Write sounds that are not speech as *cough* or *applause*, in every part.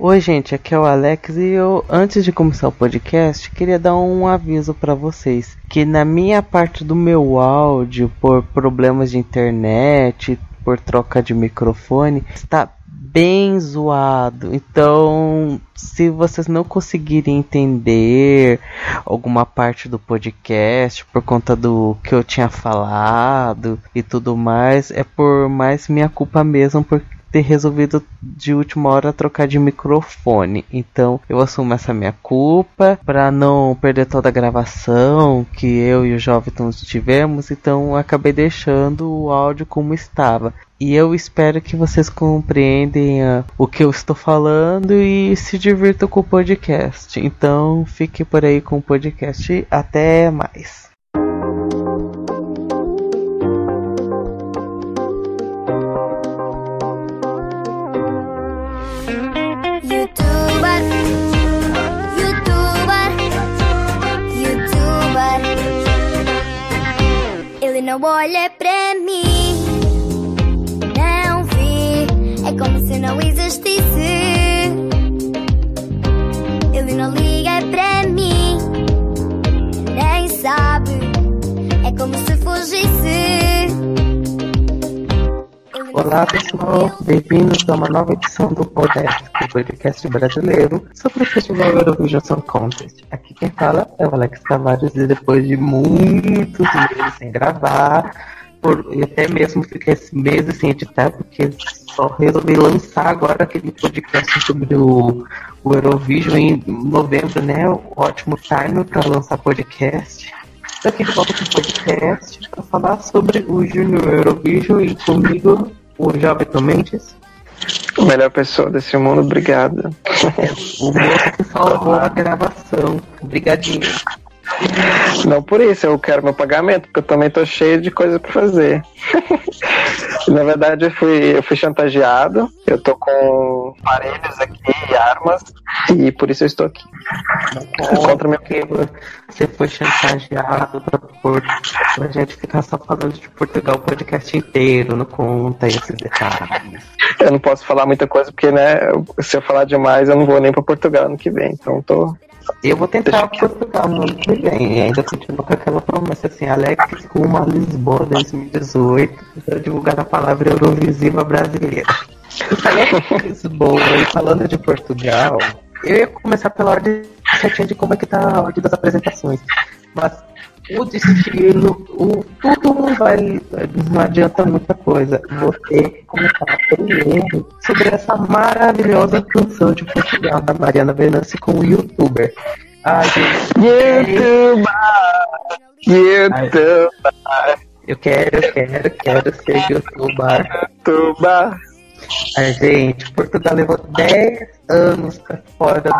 Oi, gente, aqui é o Alex e eu, antes de começar o podcast, queria dar um aviso para vocês que na minha parte do meu áudio, por problemas de internet, por troca de microfone, está bem zoado. Então, se vocês não conseguirem entender alguma parte do podcast por conta do que eu tinha falado e tudo mais, é por mais minha culpa mesmo, porque ter resolvido de última hora trocar de microfone. Então eu assumo essa minha culpa para não perder toda a gravação que eu e o Jovem tivemos. Então acabei deixando o áudio como estava. E eu espero que vocês compreendem uh, o que eu estou falando e se divirtam com o podcast. Então fique por aí com o podcast. Até mais. Não olha pra mim. Não vi, é como se não existisse. Ele não liga pra mim, nem sabe, é como se fugisse. Olá pessoal, bem-vindos a uma nova edição do podcast, o podcast brasileiro sobre o Festival Eurovision Song Contest. Aqui quem fala é o Alex Tavares e depois de muitos meses sem gravar, por, e até mesmo fiquei meses sem editar, porque só resolvi lançar agora aquele podcast sobre o, o Eurovision em novembro, né? O ótimo time para lançar podcast. Aqui de volta com o podcast para falar sobre o Junior Eurovision e comigo o Jovem Mendes. Melhor pessoa desse mundo, obrigado. o moço que salvou a gravação. Obrigadinho. Não por isso, eu quero meu pagamento, porque eu também tô cheio de coisa para fazer. *laughs* Na verdade, eu fui, eu fui chantageado. Eu tô com aparelhos aqui e armas, e por isso eu estou aqui. Contra meu. Você foi chantageado pra, por, pra gente ficar só falando de Portugal o podcast inteiro, não conta esses detalhes. Eu não posso falar muita coisa, porque, né, se eu falar demais, eu não vou nem pra Portugal ano que vem. Então, tô eu vou tentar Portugal no ano que vem. E ainda continuo com aquela promessa assim, Alex uma Lisboa 2018 para divulgar a palavra Eurovisiva brasileira. De Lisboa e falando de Portugal, eu ia começar pela ordem certinha de como é que tá a ordem das apresentações. Mas o destino, o, tudo não vai, não adianta muita coisa. Você começar primeiro sobre essa maravilhosa canção de Portugal da Mariana Venâncio com o youtuber. Ai, YouTuber! YouTuber! Eu quero, eu quero, quero ser youtuber. YouTuber! A gente, Portugal levou 10 anos pra fora do.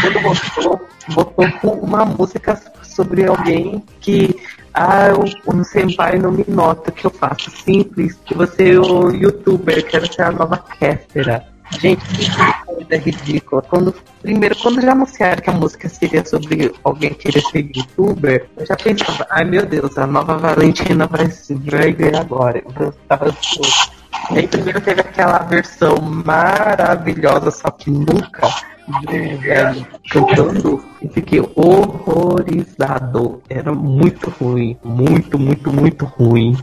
Quando botou, botou uma música sobre alguém que ah, o senpai não me nota que eu faço simples, que você é o youtuber, quero ser a nova Kéfera. Gente, que coisa ridícula. Quando, primeiro, quando já anunciaram que a música seria sobre alguém querer ser youtuber, eu já pensava, ai meu Deus, a nova Valentina vai, vai ver agora. Eu tava E aí primeiro teve aquela versão maravilhosa, só que nunca cantando e fiquei horrorizado. Era muito ruim, muito, muito, muito ruim.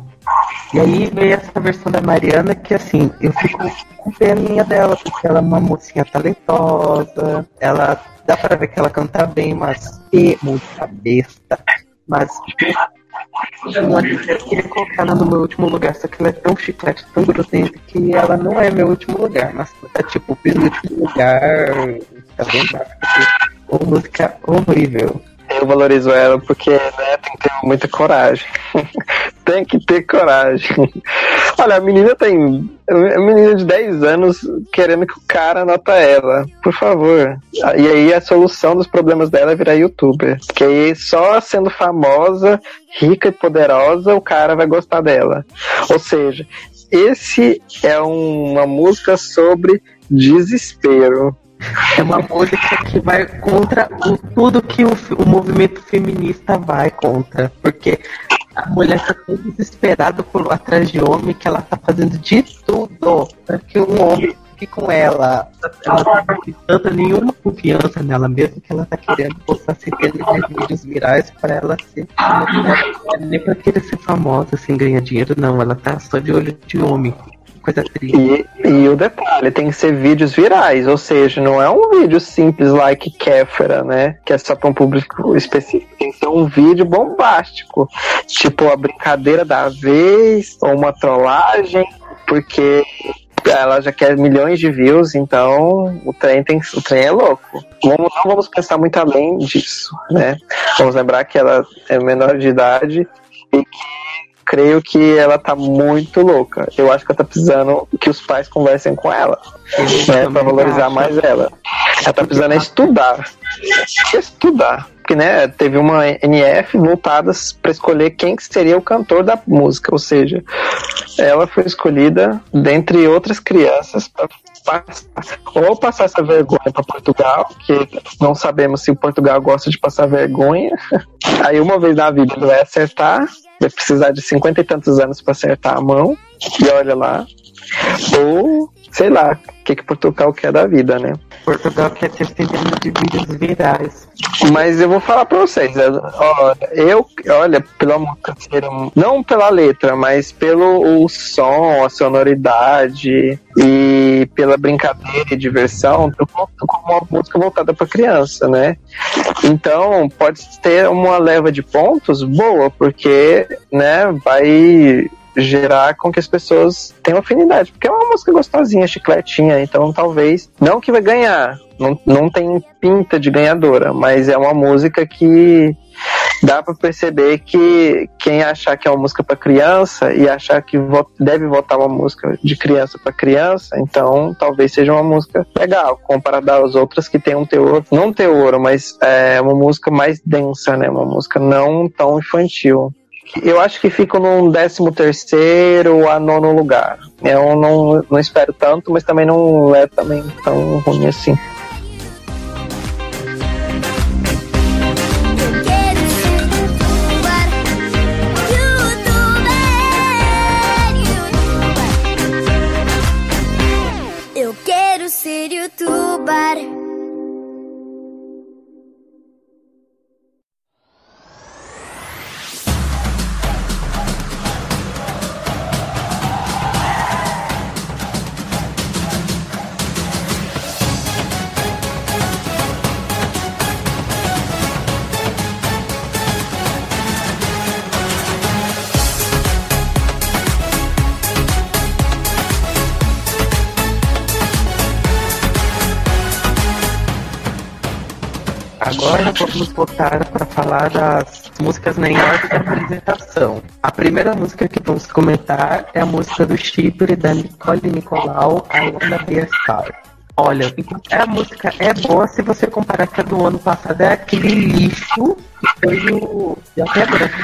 E aí veio essa versão da Mariana que assim, eu fico com pena dela, porque ela é uma mocinha talentosa, ela dá pra ver que ela canta bem, mas é muita besta. Mas eu queria colocar ela no meu último lugar, só que ela é tão chiclete, tão grudenta, que ela não é meu último lugar, mas tá tipo penúltimo lugar, tá bem baixo. Uma música horrível. Eu valorizo ela porque né, tem que ter muita coragem. *laughs* tem que ter coragem. Olha, a menina tem. A menina de 10 anos querendo que o cara nota ela. Por favor. E aí a solução dos problemas dela é virar youtuber. Porque aí só sendo famosa, rica e poderosa, o cara vai gostar dela. Ou seja, esse é um, uma música sobre desespero. É uma música que vai contra o, tudo que o, o movimento feminista vai contra. Porque a mulher está tão desesperada por atrás de homem que ela está fazendo de tudo para que um homem que com ela, ela não tem tanta nenhuma confiança nela mesmo que ela tá querendo postar centenas de vídeos virais pra ela ser. Nem pra querer ser famosa, assim, ganhar dinheiro, não. Ela tá só de olho de homem. Coisa triste. E, o detalhe, tem que ser vídeos virais, ou seja, não é um vídeo simples like Kéfera, né? Que é só para um público específico. Tem que ser um vídeo bombástico. Tipo a brincadeira da vez, ou uma trollagem, porque ela já quer milhões de views, então o trem, tem, o trem é louco. Vamos, não vamos pensar muito além disso, né? Vamos lembrar que ela é menor de idade e que creio que ela tá muito louca. Eu acho que ela tá precisando que os pais conversem com ela, né, pra valorizar mais ela. Ela tá precisando estudar. Estudar. Porque, né, teve uma NF voltadas para escolher quem que seria o cantor da música, ou seja, ela foi escolhida dentre outras crianças para passar, ou passar essa vergonha para Portugal, que não sabemos se o Portugal gosta de passar vergonha. Aí uma vez na vida ele vai acertar, vai precisar de cinquenta e tantos anos para acertar a mão, e olha lá. Ou, sei lá, que, que Portugal quer da vida, né? Portugal quer ter centenas de vídeos virais. Mas eu vou falar pra vocês, eu- ó, eu, olha, pela música ser um- não pela letra, mas pelo o som, a sonoridade e pela brincadeira e diversão, eu conto como uma música voltada pra criança, né? Então, pode ter uma leva de pontos boa, porque, né, vai gerar com que as pessoas tenham afinidade, porque é uma música gostosinha, chicletinha, então talvez, não que vai ganhar, não, não tem pinta de ganhadora, mas é uma música que dá pra perceber que quem achar que é uma música pra criança e achar que deve votar uma música de criança pra criança, então talvez seja uma música legal, comparada às outras que tem um teor, não teor, mas é uma música mais densa, né? Uma música não tão infantil. Eu acho que fico num 13 terceiro a nono lugar. Eu não, não espero tanto, mas também não é também tão ruim assim. Para falar das músicas na ordem da apresentação. A primeira música que vamos comentar é a música do Chipre da Nicole Nicolau, I Wanna Be a Star. Olha, a música é boa se você comparar com a do ano passado, é aquele lixo que foi o. Eu até branco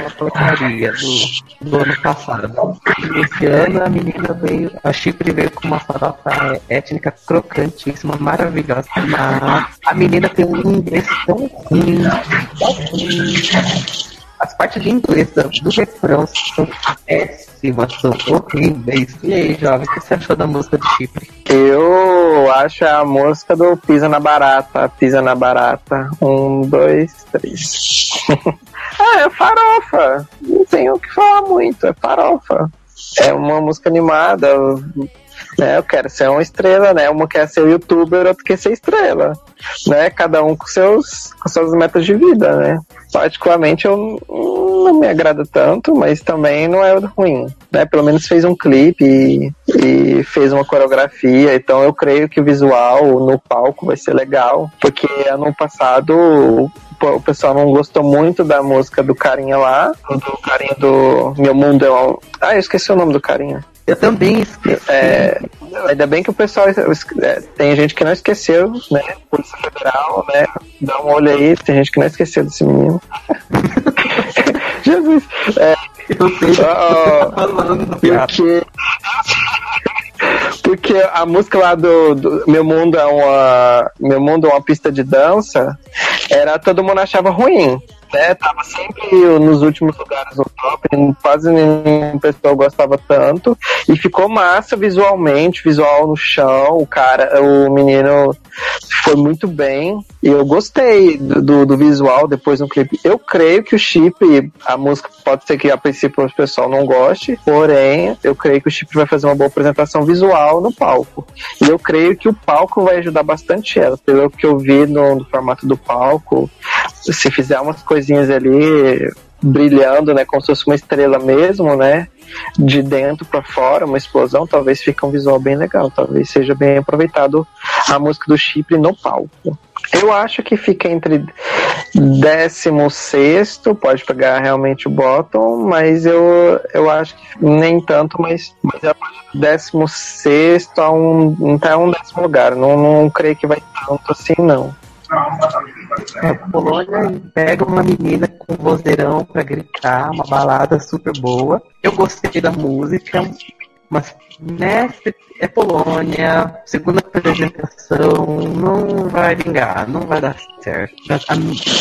uma porcaria do, do ano passado. E esse ano a menina veio, a Chipre veio com uma farofa étnica crocantíssima, maravilhosa. Mas a menina tem um inglês tão ruim, tão ruim. As partes de inglês do, refrão são péssimas, são horríveis. E aí, jovem, o que você achou da música do Chipre? Eu acho a música do Pisa na Barata, Pisa na Barata. Um, dois, três. *laughs* ah, é farofa. Não tenho o que falar muito, é farofa. É uma música animada. Né? Eu quero ser uma estrela, né? Uma quer ser youtuber, outra quer ser estrela. Né? Cada um com, seus, com suas metas de vida, né? Particularmente eu não me agrada tanto, mas também não é ruim. Né? Pelo menos fez um clipe e, e fez uma coreografia, então eu creio que o visual no palco vai ser legal, porque ano passado o, pessoal não gostou muito da música do carinha lá, do carinha do Meu Mundo é um... Ah, eu esqueci o nome do carinha. Eu também esqueci. É, ainda bem que o pessoal. é, tem gente que não esqueceu, né? Polícia Federal, né? Dá um olho aí, tem gente que não esqueceu desse menino. *laughs* Jesus! É, Eu sei o que ó, você tá falando, porque. Porque a música lá do, do Meu Mundo é uma. Meu Mundo é uma pista de dança. Era todo mundo achava ruim. Né? Tava sempre nos últimos lugares no top, quase nenhum pessoal gostava tanto. E ficou massa visualmente, visual no chão, o cara, o menino foi muito bem. E eu gostei do, do visual depois no clipe. Eu creio que o chip, a música pode ser que a princípio o pessoal não goste, porém, eu creio que o chip vai fazer uma boa apresentação visual no palco. E eu creio que o palco vai ajudar bastante ela, pelo que eu vi no, no formato do palco. Se fizer umas coisinhas ali brilhando, né, como se fosse uma estrela mesmo, né, de dentro para fora, uma explosão, talvez fique um visual bem legal, talvez seja bem aproveitado a música do Chipre no palco. Eu acho que fica entre 16, pode pegar realmente o bottom, mas eu, eu acho que nem tanto, mas, mas é 16 a um, até um décimo lugar. Não, não creio que vai tanto assim, não. A Polônia pega uma menina com vozeirão pra gritar, uma balada super boa. Eu gostei da música, mas né, é Polônia, segunda apresentação, não vai vingar, não vai dar certo. Mas,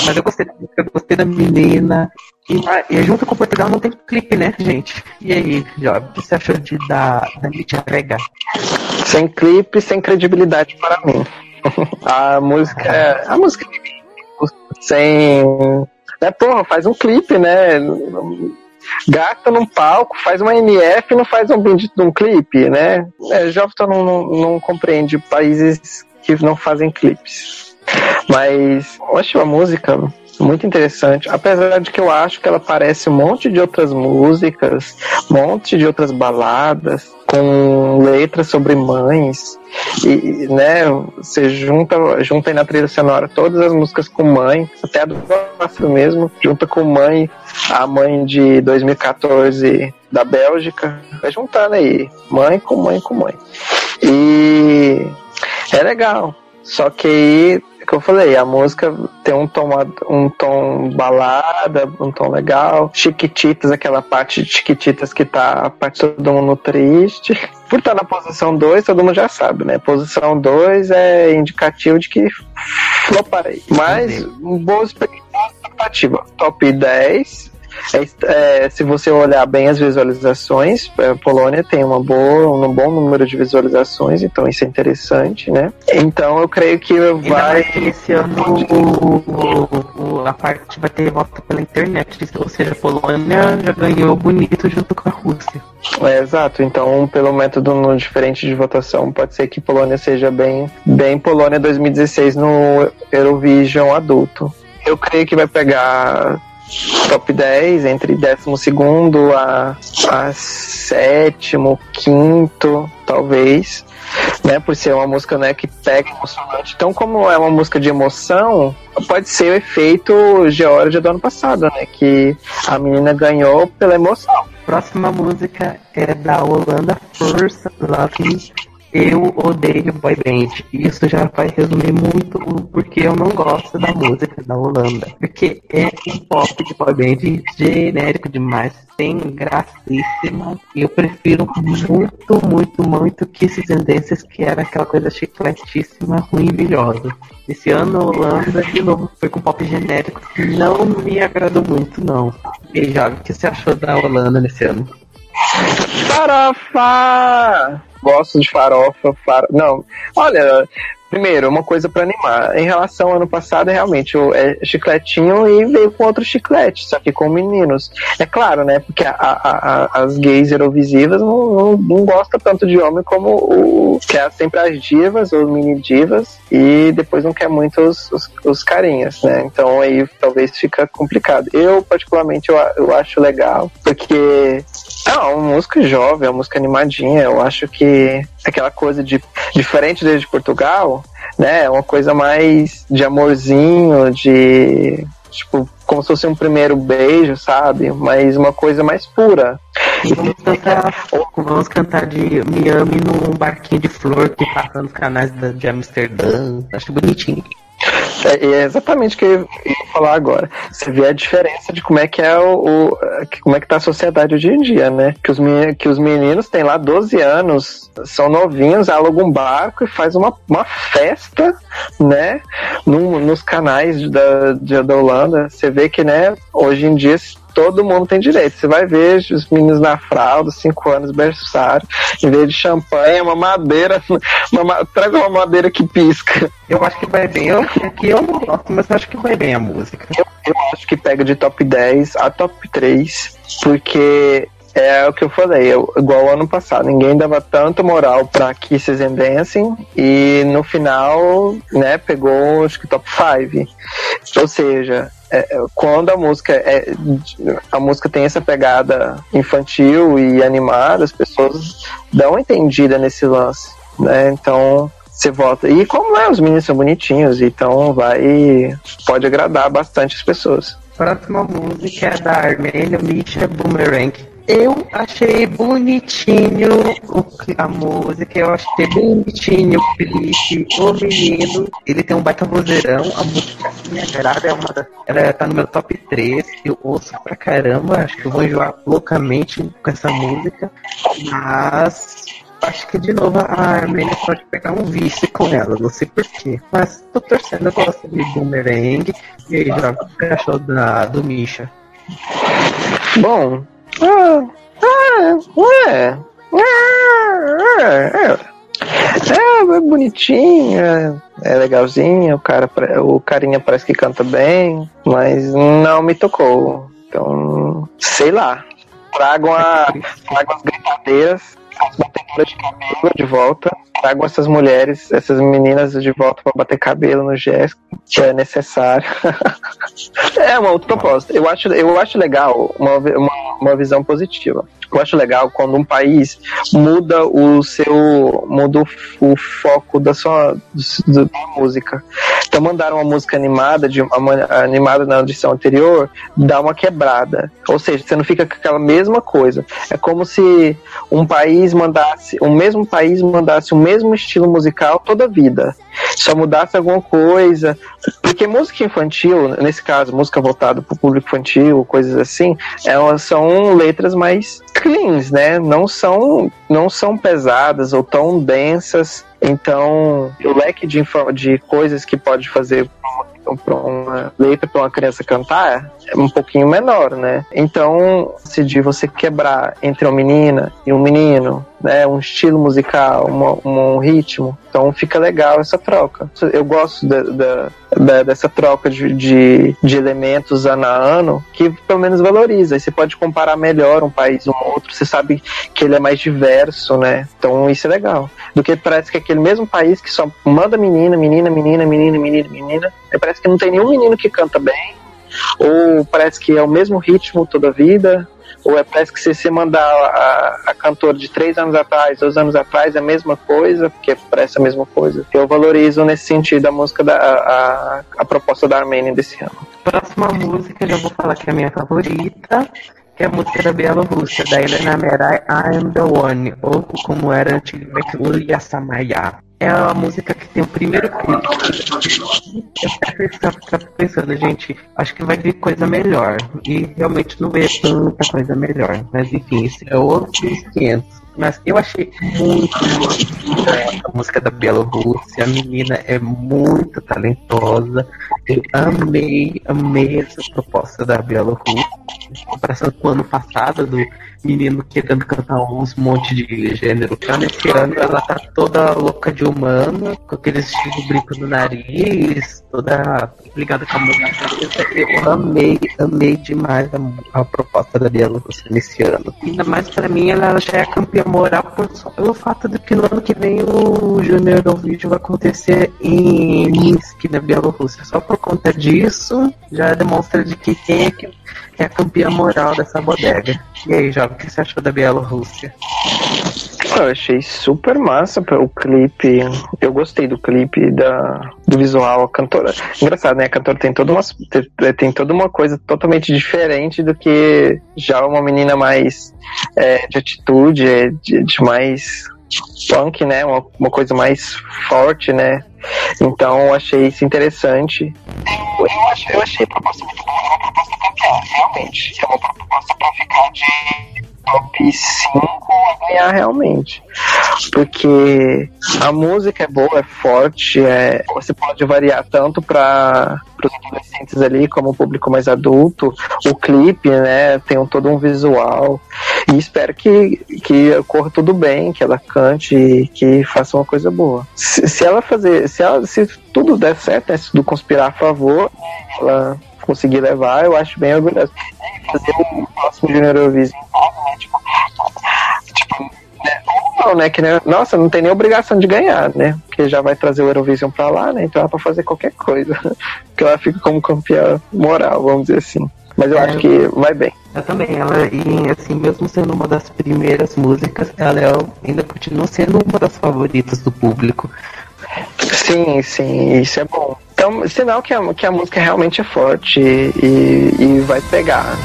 mas eu, gostei, eu gostei da menina. E, e, junto com Portugal não tem clipe, né, gente? E aí, Job, o que você achou de da, da Mídia Rega? Sem clipe, sem credibilidade para mim. *laughs* a música é. A música sem. Né, porra, faz um clipe, né? Gasta num palco, faz uma MF não faz um bendito de um clipe, né? É, Jovem não, não, não compreende países que não fazem clipes. Mas acho a música muito interessante, apesar de que eu acho que ela parece um monte de outras músicas, um monte de outras baladas, com letras sobre mães, e, né, você junta, junta aí na trilha sonora todas as músicas com mãe, até a do Pássaro mesmo, junta com mãe, a mãe de 2014 da Bélgica, vai juntando aí, mãe com mãe com mãe. E é legal. Só que aí é que eu falei, a música tem um tom, um tom balada, um tom legal. Chiquititas, aquela parte de Chiquititas que tá a parte todo mundo triste. Por estar na posição 2, todo mundo já sabe, né? Posição 2 é indicativo de que floparei. Mas, boa expectativa. Top 10, é, é, se você olhar bem as visualizações, a é, Polônia tem uma boa, um bom número de visualizações, então isso é interessante, né? Então eu creio que vai. Esse ano o, o, o, a parte vai ter voto pela internet, ou seja, a Polônia já ganhou bonito junto com a Rússia. É, exato, então pelo método no diferente de votação, pode ser que Polônia seja bem, bem Polônia 2016 no Eurovision adulto. Eu creio que vai pegar top 10, entre 12 a, a sétimo, quinto, talvez. Né, por ser uma música né, que pega emocionante. Então, como é uma música de emoção, pode ser o efeito Georgia do ano passado, né? Que a menina ganhou pela emoção. Próxima música é da Holanda First Love eu odeio boy band. Isso já vai resumir muito o porquê eu não gosto da música da Holanda. Porque é um pop de boy band genérico demais, sem gracíssima. E eu prefiro muito, muito, muito que esses tendências que era aquela coisa chicletíssima, ruim e brilhosa. Esse ano a Holanda de novo foi com pop genérico não me agradou muito, não. E já, o que você achou da Holanda nesse ano? Farofa! Gosto de farofa, far... Não, olha, Primeiro, uma coisa para animar. Em relação ao ano passado, realmente, o é chicletinho e veio com outro chiclete, só que com meninos. É claro, né? Porque a, a, a, as gays eurovisivas não, não, não gostam tanto de homem como o. Quer sempre as divas, ou mini divas, e depois não quer muito os, os, os carinhas, né? Então aí talvez fica complicado. Eu, particularmente, eu, eu acho legal, porque é uma música jovem, é uma música animadinha. Eu acho que aquela coisa de diferente desde Portugal, né? É uma coisa mais de amorzinho, de tipo como se fosse um primeiro beijo, sabe? Mas uma coisa mais pura. E vamos cantar, vamos cantar de Miami num barquinho de flor que passa nos canais de Amsterdã. Acho bonitinho. É, é exatamente o que eu ia falar agora. Você vê a diferença de como é que é o, o como é que tá a sociedade hoje em dia, né? Que os, que os meninos têm lá 12 anos, são novinhos, alugam um barco e faz uma, uma festa, né? Num, nos canais da, da Holanda. Você vê que, né, hoje em dia todo mundo tem direito. Você vai ver os meninos na fralda, 5 anos, berçário, em vez de champanhe, uma madeira, uma, traz uma madeira que pisca. Eu acho que vai bem, eu, que eu não gosto, mas eu acho que vai bem a música. Eu, eu acho que pega de top 10 a top 3, porque é o que eu falei, eu, igual ano passado, ninguém dava tanta moral pra Kisses and Dancing e no final, né, pegou acho que top 5. Ou seja, é, é, quando a música é a música tem essa pegada infantil e animada, as pessoas dão entendida nesse lance, né? Então você volta. E como é, os meninos são bonitinhos, então vai pode agradar bastante as pessoas. Próxima música é da Armênia, Misha Boomerang. Eu achei bonitinho a música, eu achei bonitinho o clipe, o menino, ele tem um baita vozeirão, a música me agrada, é uma das, ela tá no meu top 3, eu ouço pra caramba, acho que eu vou enjoar loucamente com essa música, mas acho que de novo a Armênia pode pegar um vice com ela, não sei porquê. Mas tô torcendo, eu gosto de Boomerang. E aí, que achou da, do Misha? Bom, é. É, é, é, é bonitinha, é legalzinha, o cara, o carinha parece que canta bem, mas não me tocou. Então, sei lá. Tragam, a, tragam as gritadeiras, as batedoras de cabelo de volta. Tragam essas mulheres, essas meninas de volta para bater cabelo no Jéssica, que é necessário. *laughs* é um outro propósito. Eu acho, eu acho legal uma, uma, uma visão positiva eu acho legal quando um país muda o seu muda o, foco da sua da música. Então mandaram uma música animada de uma, animada na edição anterior, dá uma quebrada. Ou seja, você não fica com aquela mesma coisa. É como se um país mandasse, o mesmo país mandasse o mesmo estilo musical toda a vida. Só mudasse alguma coisa. Porque música infantil, nesse caso, música voltada para o público infantil, coisas assim, elas são letras mais cleans, né? Não são, não são pesadas ou tão densas. Então, o leque de, de coisas que pode fazer para uma letra para uma criança cantar é um pouquinho menor, né? Então, se de você quebrar entre uma menina e um menino, né, um estilo musical, uma, um ritmo, então fica legal essa troca. Eu gosto da, da, dessa troca de, de, de, elementos ano a ano que pelo menos valoriza. E você pode comparar melhor um país um outro, você sabe que ele é mais diverso, né? Então isso é legal. Do que parece que aquele mesmo país que só manda menina, menina, menina, menina, menina, menina, parece que não tem nenhum menino que canta bem, ou parece que é o mesmo ritmo toda a vida, ou é parece que se você mandar a, a cantora de três anos atrás, dois anos atrás, é a mesma coisa, porque parece a mesma coisa. Eu valorizo nesse sentido a música da a, a proposta da Armênia desse ano. Próxima música, já vou falar que é a minha favorita, que é a música da Bielorrússia, da Helena Merai, I Am The One, ou como era antigamente, Ulia Samaya. É a música que tem o primeiro clipe. Eu ficava pensando, gente, acho que vai vir coisa melhor. E realmente não veio tanta coisa melhor. Mas enfim, esse é outro 500. Mas eu achei muito, muito a música da Bielorrússia. A menina é muito talentosa. Eu amei, amei essa proposta da Bielorrússia. Em comparação com o ano passado, do menino querendo cantar uns monte de gênero. Já nesse ano ela tá toda louca de humana, com aquele estilo brinco no nariz, toda ligada com a música. Eu amei, amei demais a, a proposta da Bielorrússia nesse ano. Ainda mais pra mim, ela já é campeã moral por, só pelo fato de que no ano que vem o Junior do Vídeo vai acontecer em Minsk, na Bielorrússia. Só por conta disso, já demonstra de que quem é que é a campeã moral dessa bodega. E aí, Jovem, o que você achou da Bielorrússia? Eu achei super massa o clipe. Eu gostei do clipe, da, do visual. A cantora. Engraçado, né? A cantora tem toda, uma, tem toda uma coisa totalmente diferente do que já uma menina mais é, de atitude, é, de, de mais punk, né? Uma, uma coisa mais forte, né? Então achei isso interessante. Eu, eu, achei, eu achei a proposta muito boa, é proposta campeã, realmente. É uma proposta para ficar de top 5 a ganhar realmente. Porque a música é boa, é forte, é, você pode variar tanto para os adolescentes ali como o público mais adulto. O clipe, né, tem um, todo um visual. E espero que, que corra tudo bem, que ela cante e que faça uma coisa boa. Se, se ela fazer, se, ela, se tudo der certo, né, se tudo conspirar a favor, ela conseguir levar, eu acho bem orgulhoso. Fazer o próximo Junior Eurovision, né? Tipo, tipo né? não, né? Que? Nossa, não tem nem obrigação de ganhar, né? Porque já vai trazer o Eurovision pra lá, né? Então ela pode fazer qualquer coisa. *laughs* Porque ela fica como campeã moral, vamos dizer assim. Mas eu é, acho que vai bem. Eu também, ela, e assim, mesmo sendo uma das primeiras músicas, ela é, ainda continua sendo uma das favoritas do público. Sim, sim, isso é bom. Então, sinal que a, que a música realmente é forte e, e vai pegar.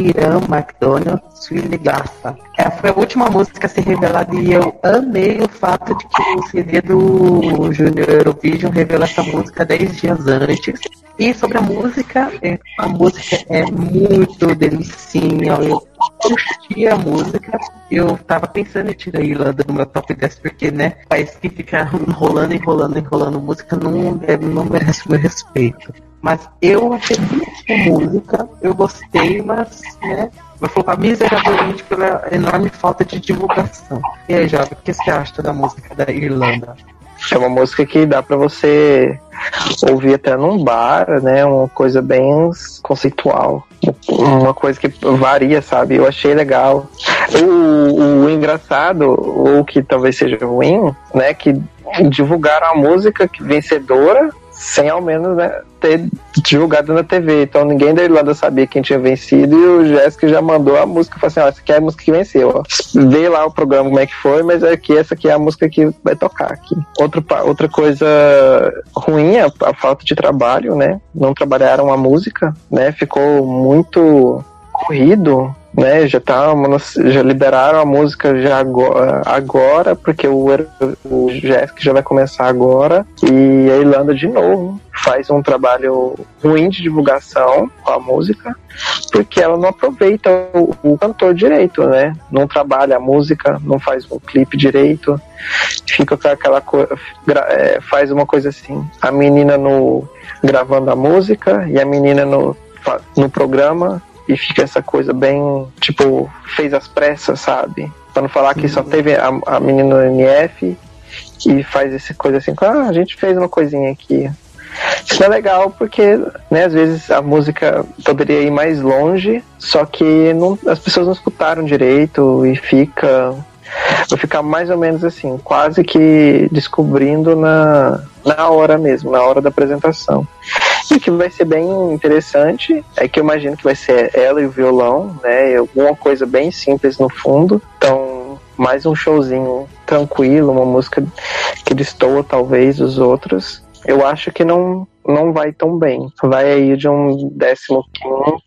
Muiran McDonald, Swiligaça. Essa foi a última música a ser revelada e eu amei o fato de que o CD do Junior Eurovision revelou essa música 10 dias antes. E sobre a música, é, a música é muito delicinha. Eu curti a música. Eu tava pensando em tirar a Irlanda do meu top 10, porque, né, país que fica enrolando, enrolando, enrolando música não, não merece meu respeito. Mas eu achei muito música, eu gostei, mas, né, vai flopar miseravelmente pela enorme falta de divulgação. E aí, Jovem, o que você acha da música da Irlanda? É uma música que dá para você ouvir até num bar, né? Uma coisa bem conceitual. Uma coisa que varia, sabe? Eu achei legal. O, o engraçado, ou que talvez seja ruim, né? Que divulgaram a música vencedora sem ao menos né, ter divulgado na TV. Então ninguém da Irlanda sabia quem tinha vencido e o Jéssica já mandou a música. Falou assim: ó, essa aqui é a música que venceu. Ó. Vê lá o programa como é que foi, mas aqui essa aqui é a música que vai tocar aqui. Outro, outra coisa ruim é a falta de trabalho, né? Não trabalharam a música, né? Ficou muito corrido né, já tá, já liberaram a música já agora, agora porque o, o Jéssica já vai começar agora e a Irlanda de novo faz um trabalho ruim de divulgação com a música, porque ela não aproveita o, o cantor direito, né? Não trabalha a música, não faz um clipe direito, fica com aquela coisa, é, faz uma coisa assim, a menina no gravando a música e a menina no no programa e fica essa coisa bem, tipo, fez as pressas, sabe? Pra não falar que só teve a, a menina no NF e faz essa coisa assim, ah, a gente fez uma coisinha aqui. Isso é legal porque, né, às vezes a música poderia ir mais longe, só que não, as pessoas não escutaram direito e fica vai ficar mais ou menos assim, quase que descobrindo na, na hora mesmo, na hora da apresentação. E que vai ser bem interessante é que eu imagino que vai ser ela e o violão, né? Alguma coisa bem simples no fundo. Então, mais um showzinho tranquilo, uma música que destoa talvez os outros. Eu acho que não, não vai tão bem. Vai aí de um décimo quinto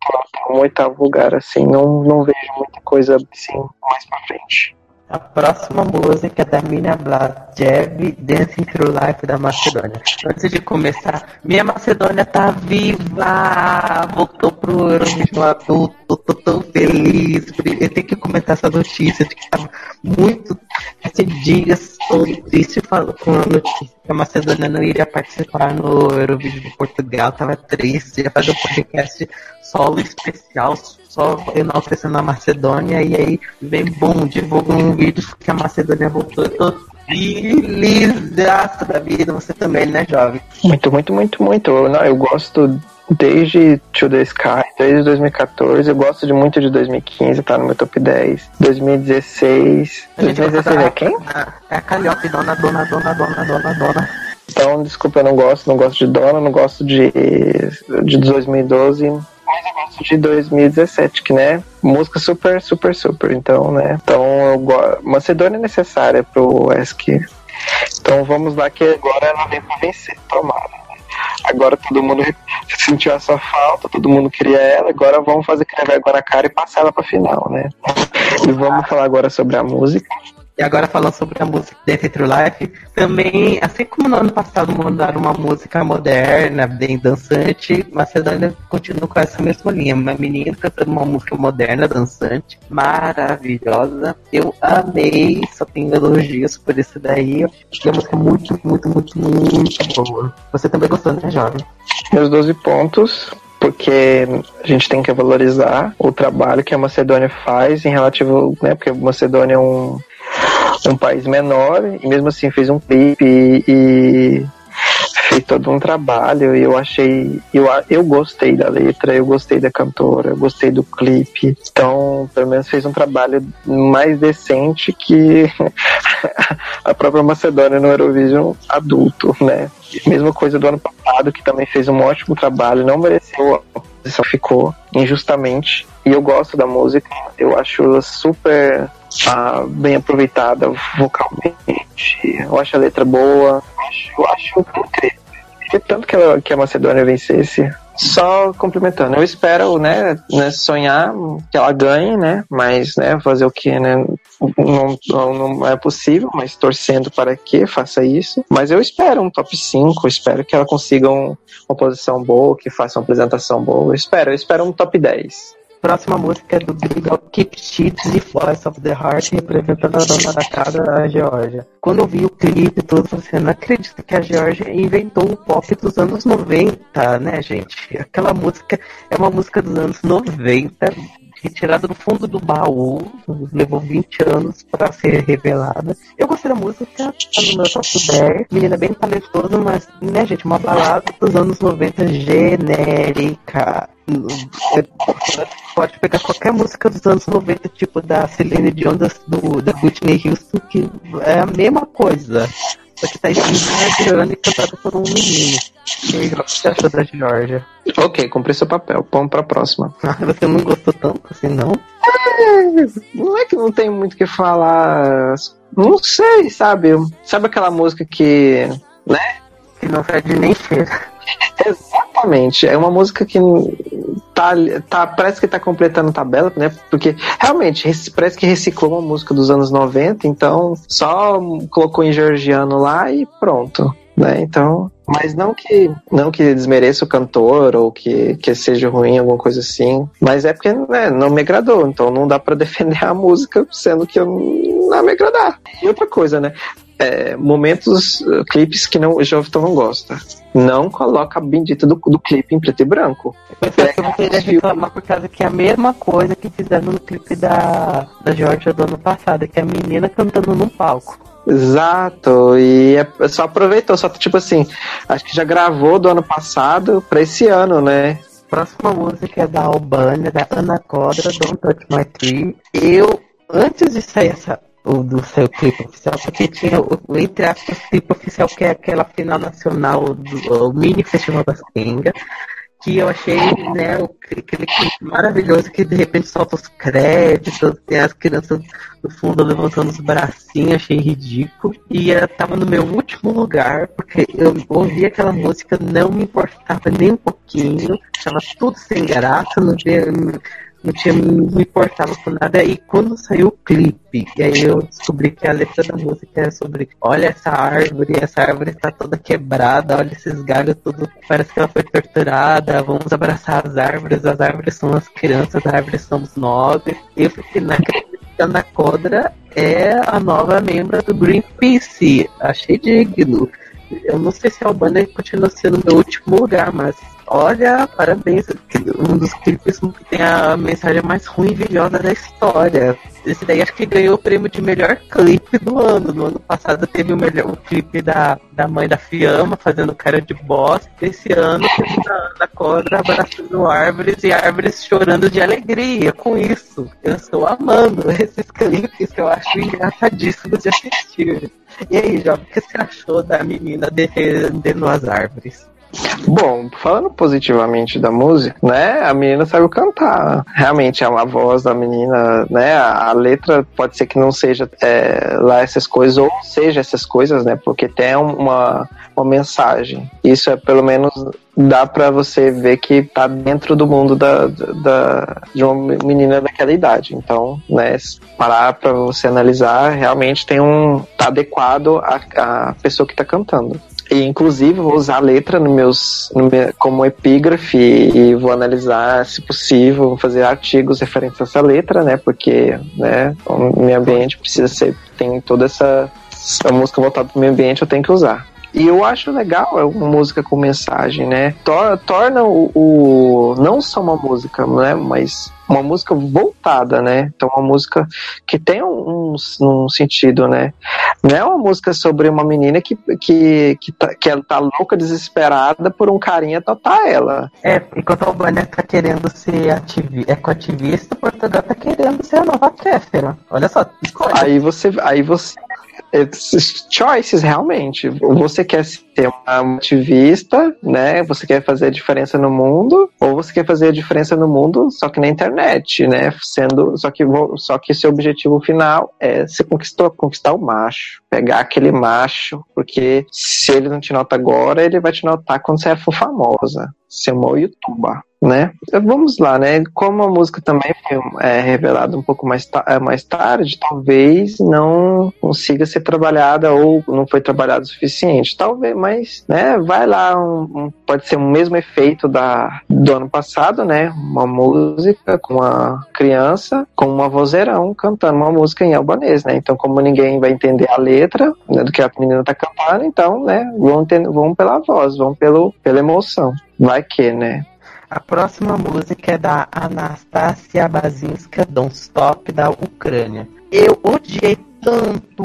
um oitavo lugar, assim. Não, não vejo muita coisa assim mais pra frente. A próxima música é da Mina Bladjev, Dancing Through Life da Macedônia. Antes de começar, minha Macedônia tá viva! Voltou pro Eurovision adulto, tô tão feliz. Eu tenho que comentar essa notícia de que tava muito podcast dias todo triste com a notícia que a Macedônia não iria participar no Eurovídeo de Portugal, tava triste, ia fazer um podcast solo especial, só enaltecendo a Macedônia, e aí vem bom, divulga um vídeo que a Macedônia voltou, eu tô feliz da vida, você também, né, jovem? Muito, muito, muito, muito. Não, eu gosto desde To The Sky, desde 2014. Eu gosto de muito de 2015, tá no meu top 10. 2016. 2016 é quem? É a Calliope, dona, dona, dona, dona, dona, dona. Então, desculpa, eu não gosto, não gosto de Dona, não gosto de, de 2012. Mas eu gosto de 2017, que, né? Música super, super, super. Então, né? Então, eu gosto. Macedônia é necessária pro ESC. Então, vamos lá, que agora ela vem pra vencer, tomara. Agora todo mundo sentiu essa falta, todo mundo queria ela, agora vamos fazer que vergonha na cara e passar ela pra final, né? E vamos falar agora sobre a música. E agora falando sobre a música Dance Through Life, também, assim como no ano passado mandaram uma música moderna, bem dançante, Macedônia continua com essa mesma linha. Uma menina cantando uma música moderna, dançante, maravilhosa. Eu amei, só tenho elogios por isso daí. E a música é muito, muito, muito, muito boa. Você também gostou, né, jovem? Meus 12 pontos porque a gente tem que valorizar o trabalho que a Macedônia faz em relativo, né, porque a Macedônia é um, um país menor e mesmo assim fez um clipe e, e fez todo um trabalho e eu achei eu, eu gostei da letra, eu gostei da cantora, eu gostei do clipe. Então, pelo menos fez um trabalho mais decente que *laughs* a própria Macedônia no Eurovision adulto, né? Mesma coisa do ano passado, que também fez um ótimo trabalho, não mereceu a posição ficou injustamente. E eu gosto da música, eu acho super ah, bem aproveitada vocalmente. Eu acho a letra boa. Eu acho, eu acho incrível. E tanto que, ela, que a Macedônia vencesse. Só complementando, eu espero, né, né, sonhar que ela ganhe, né, mas, né, fazer o que, né, não, não, não, é possível, mas torcendo para que faça isso. Mas eu espero um top 5, espero que ela consiga um, uma posição boa, que faça uma apresentação boa. Eu espero, eu espero um top 10. Próxima música é do Billy Keep Cheats e Voice of the Heart, representando a dona da casa, a Georgia. Quando eu vi o clipe todo, você não acredita que a Georgia inventou o pop dos anos 90, né, gente? Aquela música é uma música dos anos 90, retirada do fundo do baú, levou 20 anos para ser revelada. Eu gostei da música, tá no meu top 10, menina bem talentosa, mas, né, gente, uma balada dos anos 90 genérica. Pode pegar qualquer música dos anos 90, tipo da Celine Dion, do, da Whitney Houston, que é a mesma coisa. Só que tá escrito e cantada por um menino. E aí, o que você achou da Georgia? Ok, cumpri seu papel. Vamos pra próxima. *laughs* você não gostou tanto assim, não? É, não é que não tem muito o que falar. Não sei, sabe? Sabe aquela música que. né? Que não fede nem cheira. *laughs* Exatamente. É uma música que tá, tá, parece que tá completando tabela, né? Porque realmente parece que reciclou uma música dos anos 90, então só colocou em georgiano lá e pronto. Né? Então, mas não que não que desmereça o cantor ou que, que seja ruim, alguma coisa assim. Mas é porque né, não me agradou. Então não dá para *laughs* defender a música sendo que eu não me agradar. E outra coisa, né? É, momentos, uh, clipes que não, o Jovem não gosta. Não coloca a bendita do, do clipe em preto e branco. Você ia reclamar por causa que é a mesma coisa que fizeram no clipe da, da Georgia do ano passado, que é a menina cantando num palco. Exato, e é, só aproveitou, só tipo assim, acho que já gravou do ano passado pra esse ano, né? Próxima música é da Albânia, da Ana Codra, Don't Touch My Tree. Eu, antes de sair essa, o do seu clipe oficial, porque tinha o, entre aspas, clipe oficial, que é aquela final nacional do o mini festival das Kenga, que eu achei, né, aquele clipe maravilhoso que de repente solta os créditos, tem as crianças no fundo levantando os bracinhos, achei ridículo. E ela tava no meu último lugar, porque eu ouvi aquela música, não me importava nem um pouquinho, tava tudo sem graça, não tinha não tinha me importava com nada. E quando saiu o clipe, e aí eu descobri que a letra da música é sobre olha essa árvore, essa árvore está toda quebrada, olha esses galhos tudo, parece que ela foi torturada, vamos abraçar as árvores, as árvores são as crianças, as árvores somos nós. Eu fiquei naquela na Codra é a nova membro do Greenpeace. Achei digno. Eu não sei se a Albânia continua sendo meu último lugar, mas olha, parabéns. Um dos clipes que tem a mensagem mais ruim e vilhosa da história. Esse daí acho que ganhou o prêmio de melhor clipe do ano. No ano passado teve o melhor o clipe da, da mãe da Fiamma fazendo cara de bosta. Esse ano teve da, da Cobra abraçando árvores e árvores chorando de alegria com isso. Eu estou amando esses clipes que eu acho engraçadíssimos de assistir. E aí, Jó, o que você achou da menina defendendo as árvores? Bom, falando positivamente da música, né? A menina saiu cantar. Realmente é uma voz da menina, né? A, a letra pode ser que não seja é, lá essas coisas, ou seja essas coisas, né? Porque tem uma, uma mensagem. Isso é pelo menos dá para você ver que tá dentro do mundo da, da, de uma menina daquela idade. Então, né, parar para você analisar, realmente tem um tá adequado à, à pessoa que tá cantando. E, inclusive, vou usar a letra no meus, no meu, como epígrafe e vou analisar, se possível, vou fazer artigos referentes a essa letra, né? Porque né, o meio ambiente precisa ser, tem toda essa. A música voltada para o meio ambiente eu tenho que usar. E eu acho legal é uma música com mensagem, né? Torna o, o, não só uma música, né? Mas uma música voltada, né? Então uma música que tem um, um, um sentido, né? Não é uma música sobre uma menina que, que, que, tá, que ela tá louca, desesperada por um carinha totar ela. É, enquanto a Albânia tá querendo ser ativi ecoativista, Portugal tá querendo ser a nova Kéfera. Olha só, escolha. Aí você, aí você choices realmente. Você quer ser uma ativista, né? Você quer fazer a diferença no mundo, ou você quer fazer a diferença no mundo só que na internet, né? Sendo só que só que seu objetivo final é se conquistou, conquistar o macho, pegar aquele macho, porque se ele não te nota agora, ele vai te notar quando você for famosa, ser uma youtuber né? Vamos lá, né? Como a música também foi é, revelada um pouco mais, é, mais tarde, talvez não consiga ser trabalhada ou não foi trabalhada o suficiente. Talvez, mas, né? Vai lá, um, um, pode ser o mesmo efeito da, do ano passado, né? Uma música com uma criança com uma vozeirão cantando uma música em albanês, né? Então, como ninguém vai entender a letra né, do que a menina tá cantando, então, né? Vão, ter, vão pela voz, vão pelo, pela emoção. Vai que, né? A próxima música é da Anastasia Bazinska, Don't Stop, da Ucrânia. Eu odiei tanto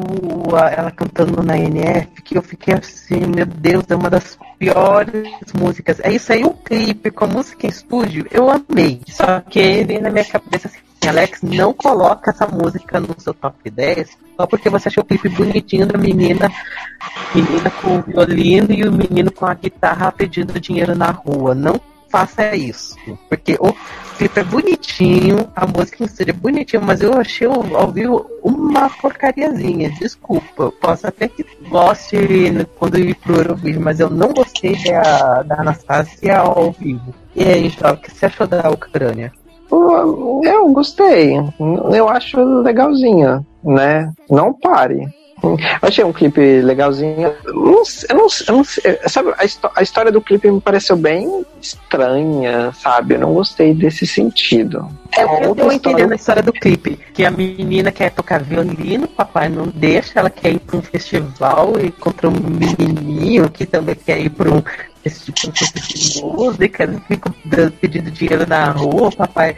ela cantando na NF que eu fiquei assim, meu Deus, é uma das piores músicas. É isso aí, o clipe com a música em estúdio, eu amei. Só que veio na minha cabeça assim, Alex, não coloca essa música no seu top 10 só porque você achou o clipe bonitinho da menina, menina com o violino e o menino com a guitarra pedindo dinheiro na rua. Não faça isso. Porque o clipe é bonitinho, a música seria bonitinha, mas eu achei ao vivo uma porcariazinha. Desculpa. Posso até que goste quando ir pro Eurovision, mas eu não gostei da, da Anastasia ao vivo. E aí, João, o que você achou da Ucrânia? Eu gostei. Eu acho legalzinha, né? Não pare. Eu achei um clipe legalzinho. Eu não, eu não, eu não sabe, a, a, história do clipe me pareceu bem estranha, sabe? Eu não gostei desse sentido. É, eu tô entendendo a história do clipe. Que a menina quer tocar violino, o papai não deixa, ela quer ir pra um festival e contra um menininho que também quer ir pra um festival de música, fica pedindo dinheiro na rua, o papai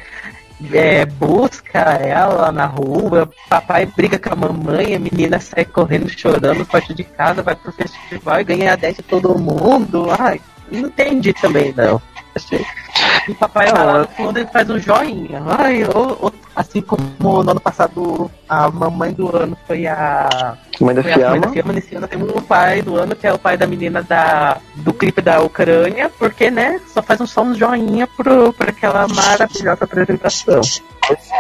é, busca ela na rua, papai briga com a mamãe, a menina sai correndo chorando, foge de casa, vai pro festival e ganha a 10 de todo mundo. Ai, não entendi também não. E papai no fundo ele faz um joinha. Ai, ou, ou, assim como no ano passado a mamãe do ano foi a. Mãe da Fiamma. Mãe da Fiamma. Nesse ano temos o pai do ano, que é o pai da menina da, do clipe da Ucrânia, porque, né, só faz um, só um joinha pro, pra aquela maravilhosa apresentação.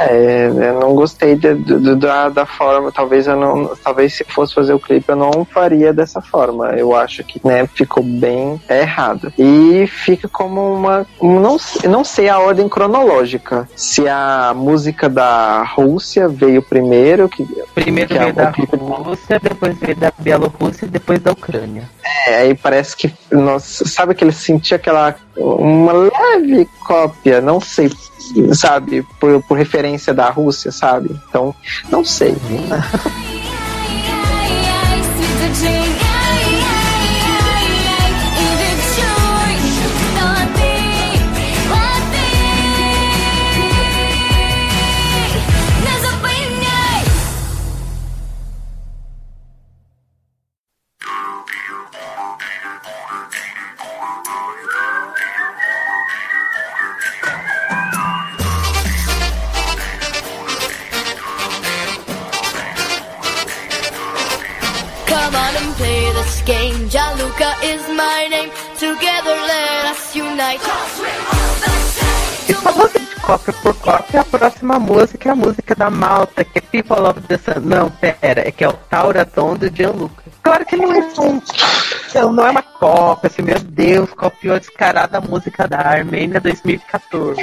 É, eu não gostei de, de, da, da forma, talvez eu não, talvez se fosse fazer o clipe eu não faria dessa forma. Eu acho que, né, ficou bem errado. E fica como uma, não, não sei a ordem cronológica. Se a música da Rússia veio primeiro, que primeiro que veio é da clipe... Rússia, depois veio da Bielorrússia e depois da Ucrânia. É, aí parece que, nossa, sabe que ele sentia aquela uma leve cópia, não sei sabe, por, por referência da Rússia, sabe? Então, não sei. Come *laughs* game. Jaluka is my name. Together let us unite. E falando de cópia por cópia, a próxima música é a música da Malta, que é People of the Sun. Não, pera, é que é o Tauraton do Gianluca. Claro que não é um. Não, é uma cópia, assim, meu Deus, copiou descarada a música da Armênia 2014.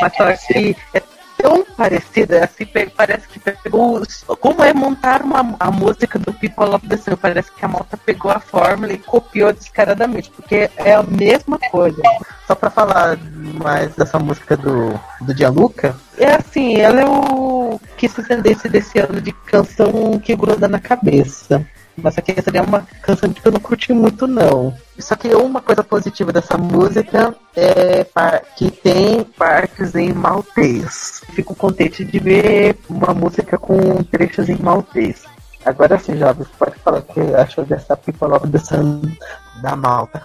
Mas só que é tão parecida, assim, pe- parece pegou. Como é montar uma, a música do People of the Sun? Parece que a Malta pegou a fórmula e copiou descaradamente, porque é a mesma coisa. Só pra falar mais dessa música do, do Gianluca, é assim, ela é o que se tendência desse ano de canção que gruda na cabeça. Mas aqui seria uma canção que eu não curti muito, não. Só que uma coisa positiva dessa música é que tem partes em maltês. Fico contente de ver uma música com trechos em maltês. Agora sim, Jovem, pode falar o que achou dessa the Sun da Malta.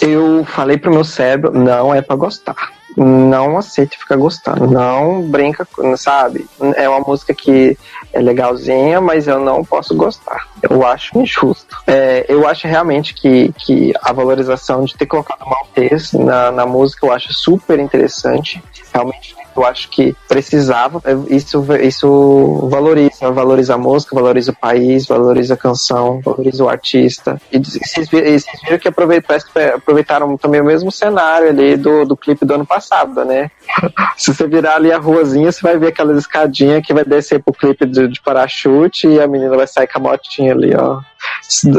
Eu falei pro meu cérebro, não é pra gostar. Não aceite ficar gostando. Não brinca, sabe? É uma música que é legalzinha, mas eu não posso gostar. Eu acho injusto. É, eu acho realmente que, que a valorização de ter colocado maltês na, na música eu acho super interessante. Realmente eu acho que precisava. Isso, isso valoriza, valoriza a música, valoriza o país, valoriza a canção, valoriza o artista. E vocês vi- vocês viram que aproveitaram também o mesmo cenário ali do, do clipe do ano passado, né? *laughs* Se você virar ali a ruazinha, você vai ver aquelas escadinhas que vai descer pro clipe de, de parachute e a menina vai sair com a motinha ali, ó.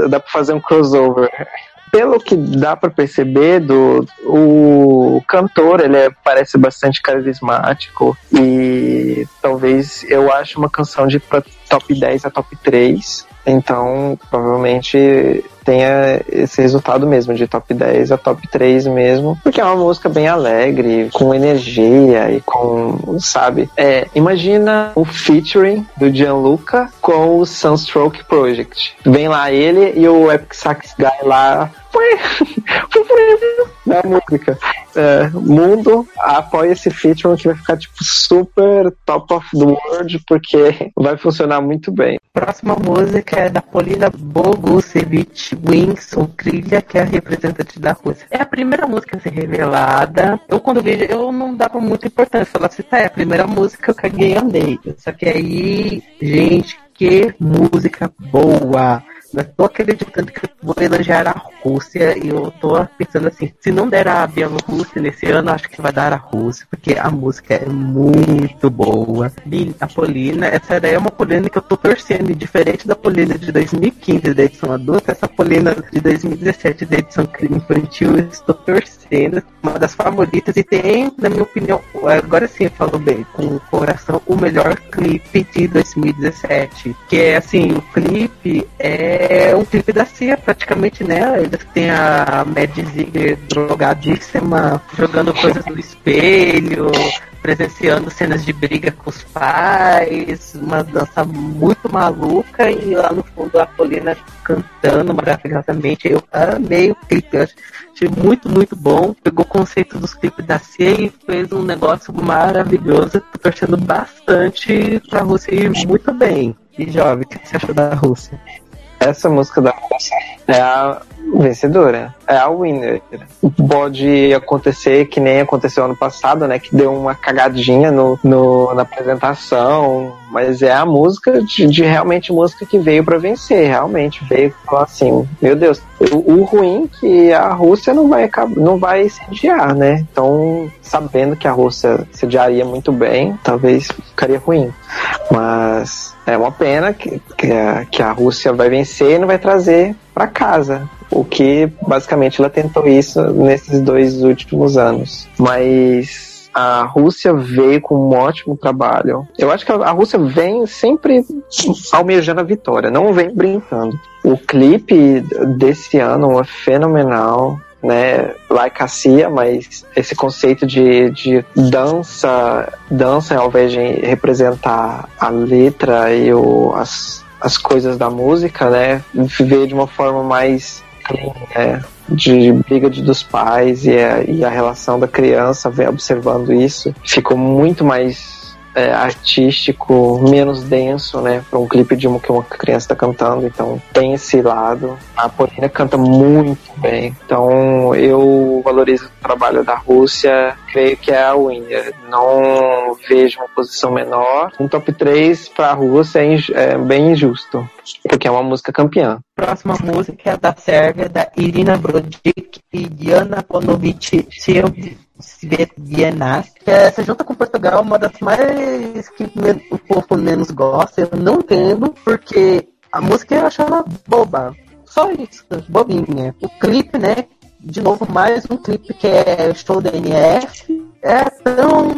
Dá pra fazer um crossover pelo que dá pra perceber do o cantor ele é- parece bastante carismático e talvez eu acho uma canção de top 10 a top 3 então provavelmente tenha esse resultado mesmo de top 10 a top 3 mesmo porque é uma música bem alegre com energia e com sabe é, imagina o featuring do Gianluca com o Sunstroke Project. Vem lá ele e o Epic Sax Guy lá na música. É, mundo apoia esse feature que vai ficar tipo super top of the world porque vai funcionar muito bem. Próxima música é da Polina Bogusevic Wings, ou Trilha, que é a representante da Rússia. É a primeira música a ser revelada. Eu, quando vi, eu não dava muita importância. Falava assim, tá, é a primeira música, eu caguei e andei. Só que aí, gente, que música boa! Mas tô acreditando que eu vou elogiar a Rússia e eu tô pensando assim, se não der a Bielorrússia nesse ano, acho que vai dar a Rússia, porque a música é muito boa. E a Polina, essa daí é uma Polina que eu tô torcendo, e diferente da Polina de 2015 da edição adulta, essa Polina de 2017 da edição infantil, eu estou torcendo, uma das favoritas e tem, na minha opinião, agora sim eu falo bem, com o coração, o melhor clipe de 2017, que é assim, o clipe é um clipe da CIA praticamente, né? Eles têm a Mad Ziegler drogadíssima, jogando coisas no espelho, presenciando cenas de briga com os pais, uma dança muito maluca e lá no fundo a Polina cantando maravilhosamente. Eu amei o clipe, eu achei muito, muito bom. Pegou o conceito dos clipes da CIA e fez um negócio maravilhoso. Tô torcendo bastante pra Rússia ir muito bem. E jovem, o que você achou da Rússia? Essa música da Rússia é a vencedora, é a winner. Pode acontecer que nem aconteceu ano passado, né? Que deu uma cagadinha no, no na apresentação, mas é a música de, de realmente música que veio para vencer, realmente veio assim, meu Deus, o, o ruim que a Rússia não vai não vai sediar, né? Então, sabendo que a Rússia sediaria muito bem, talvez ficaria ruim. Mas é uma pena que, que, a, que a Rússia vai vencer e não vai trazer para casa. O que basicamente ela tentou isso nesses dois últimos anos. Mas a Rússia veio com um ótimo trabalho. Eu acho que a Rússia vem sempre almejando a vitória, não vem brincando. O clipe desse ano é fenomenal né, like a Cia, mas esse conceito de, de dança, dança ao invés de representar a letra e o, as, as coisas da música, né, viver de uma forma mais né, de briga de, dos pais e a, e a relação da criança observando isso ficou muito mais é, artístico, menos denso, né? Para um clipe de uma que uma criança está cantando, então tem esse lado. A Polina canta muito bem, então eu valorizo o trabalho da Rússia, creio que é a winner. Não vejo uma posição menor. Um top 3 para a Rússia é, é bem injusto, porque é uma música campeã. Próxima música é da Sérvia, da Irina Brodic e Diana Ponovic Svetianas, que é, se junta com Portugal, uma das mais que o povo menos gosta. Eu não entendo, porque a música eu acho ela boba. Só isso, bobinha. O clipe, né? De novo, mais um clipe que é show da NF. É tão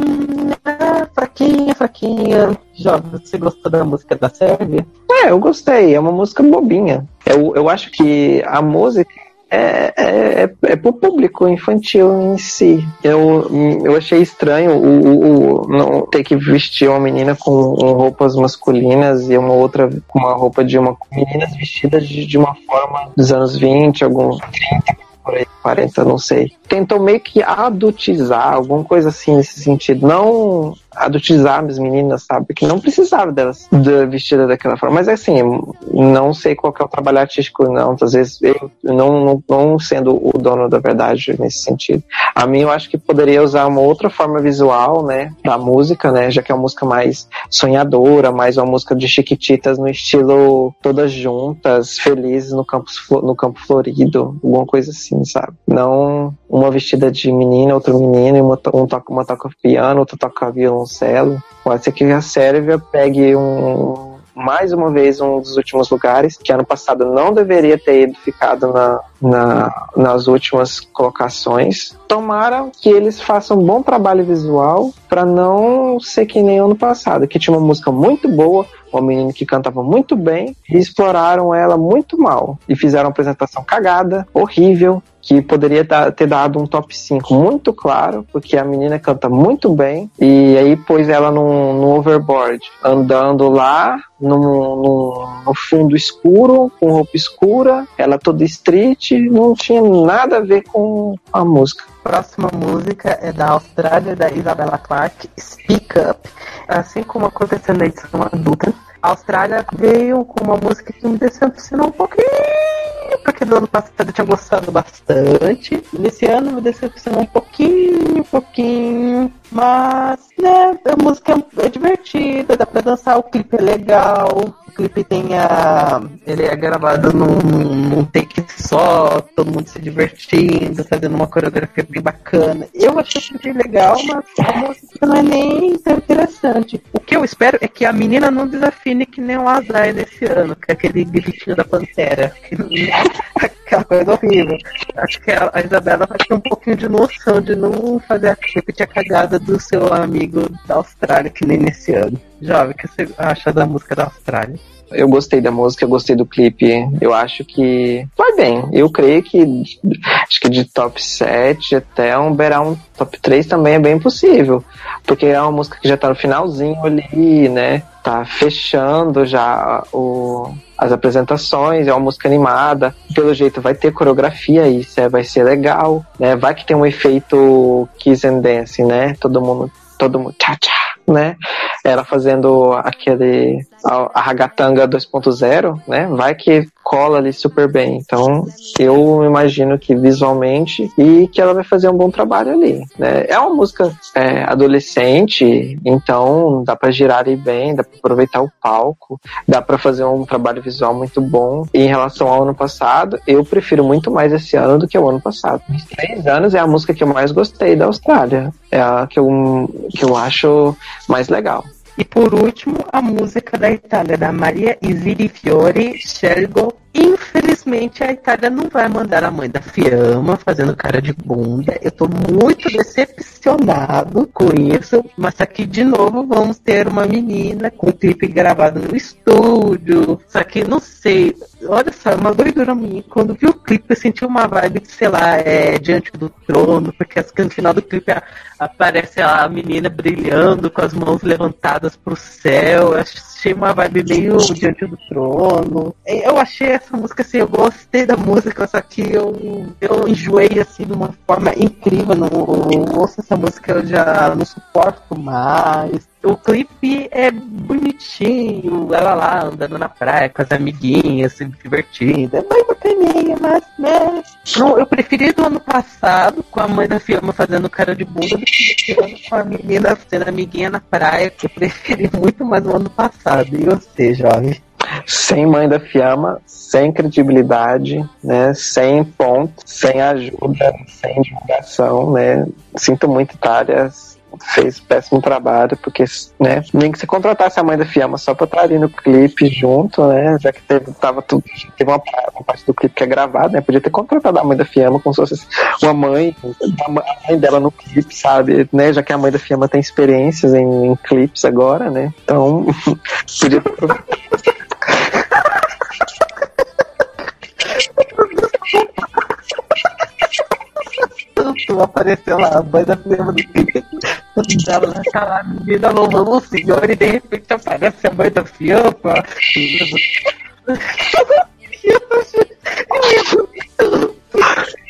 é, fraquinha, fraquinha. Jovem, você gostou da música da Sérvia? É, eu gostei. É uma música bobinha. Eu, eu acho que a música é, é, é, é pro público infantil em si. Eu, eu achei estranho o, o, não ter que vestir uma menina com roupas masculinas e uma outra com uma roupa de uma meninas vestidas de, de uma forma dos anos 20, alguns 30, por aí, 40, não sei. Tentou meio que adultizar, alguma coisa assim nesse sentido. Não adultizar as meninas, sabe? Que não precisava delas de vestida daquela forma. Mas assim, não sei qual é o trabalho artístico, não. Às vezes eu não, não, não, sendo o dono da verdade nesse sentido. A mim eu acho que poderia usar uma outra forma visual, né? Da música, né? Já que é uma música mais sonhadora, mais uma música de chiquititas no estilo todas juntas, felizes no campo, no campo florido, alguma coisa assim, sabe? Não uma vestida de menina, outro menino, e uma, um toca, uma toca piano, outra toca violoncelo. Pode ser que a Sérvia pegue um, mais uma vez um dos últimos lugares, que ano passado não deveria ter ido ficado na, na, nas últimas colocações. Tomara que eles façam um bom trabalho visual para não ser que nem ano passado, que tinha uma música muito boa, uma menina que cantava muito bem, e exploraram ela muito mal. E fizeram uma apresentação cagada, horrível, que poderia ter dado um top 5 muito claro, porque a menina canta muito bem, e aí pôs ela no, no overboard, andando lá no, fundo escuro, com roupa escura, ela toda street, não tinha nada a ver com a música. Próxima música é da Austrália, da Isabella Clarke, Speak Up. Assim como aconteceu na edição adulta, a Austrália veio com uma música que me decepcionou um pouquinho, porque do ano passado eu tinha gostado bastante. Nesse ano me decepcionou um pouquinho, um pouquinho. Mas, né, a música é divertida, dá pra dançar, o clipe é legal clipe tem a. Ele é gravado num, num take só, todo mundo se divertindo, fazendo uma coreografia bem bacana. Eu achei o clipe legal, mas a música não é nem tão interessante. O que eu espero é que a menina não desafine que nem o Azar desse ano, que é aquele gritinho da Pantera. *laughs* Aquela coisa horrível. Acho que a Isabela vai ter um pouquinho de noção de não fazer a repetir a cagada do seu amigo da Austrália, que nem nesse ano. Jovem, o que você acha da música da Austrália? Eu gostei da música, eu gostei do clipe. Eu acho que vai bem. Eu creio que acho que de top 7 até um um top 3 também é bem possível. Porque é uma música que já tá no finalzinho ali, né? Tá fechando já o, as apresentações, é uma música animada. Pelo jeito vai ter coreografia, isso é, vai ser legal, né? Vai que tem um efeito Kiss and Dance, né? Todo mundo, todo mundo tchá né? Ela fazendo aquele a, a ragatanga 2.0, né? Vai que cola ali super bem. Então, eu imagino que visualmente e que ela vai fazer um bom trabalho ali, né? É uma música é, adolescente, então dá para girar ali bem, dá para aproveitar o palco, dá para fazer um trabalho visual muito bom. E em relação ao ano passado, eu prefiro muito mais esse ano do que o ano passado. Três anos é a música que eu mais gostei da Austrália. É a que eu, que eu acho mais legal. E por último, a música da Itália, da Maria Isiri Fiore Scelgo. Infelizmente, a Itália não vai mandar a mãe da Fiamma fazendo cara de bunda. Eu tô muito decepcionado com isso. Mas aqui de novo vamos ter uma menina com um clipe gravado no estúdio. Só que não sei. Olha só, uma doidura minha. Quando vi o clipe, eu senti uma vibe, sei lá, é, diante do trono, porque no final do clipe a, aparece a menina brilhando com as mãos levantadas pro céu. Achei uma vibe meio diante do trono. Eu achei essa música assim, eu gostei da música, só que eu, eu enjoei assim de uma forma incrível. Não, eu ouço essa música, eu já não suporto mais. O clipe é bonitinho, ela lá andando na praia com as amiguinhas, se divertindo. É mas, né? Não, eu preferi do ano passado, com a mãe da Fiamma fazendo cara de bunda, do que esse ano com a menina sendo amiguinha na praia, que eu preferi muito mais o ano passado. E você, jovem? Sem mãe da Fiamma, sem credibilidade, né? Sem ponto, sem ajuda, sem divulgação, né? Sinto muito, Itália fez péssimo trabalho, porque, né, nem que se contratasse a mãe da Fiamma só pra estar ali no clipe junto, né, já que teve, tava tudo, teve uma, uma parte do clipe que é gravada, né, podia ter contratado a mãe da Fiamma como se fosse uma mãe, a mãe dela no clipe, sabe, né, já que a mãe da Fiamma tem experiências em, em clipes agora, né, então, *laughs* podia tu apareceu lá, a mãe da prima do clipe, dela naquela menina louvando o senhor e de repente aparece a mãe da fiampa.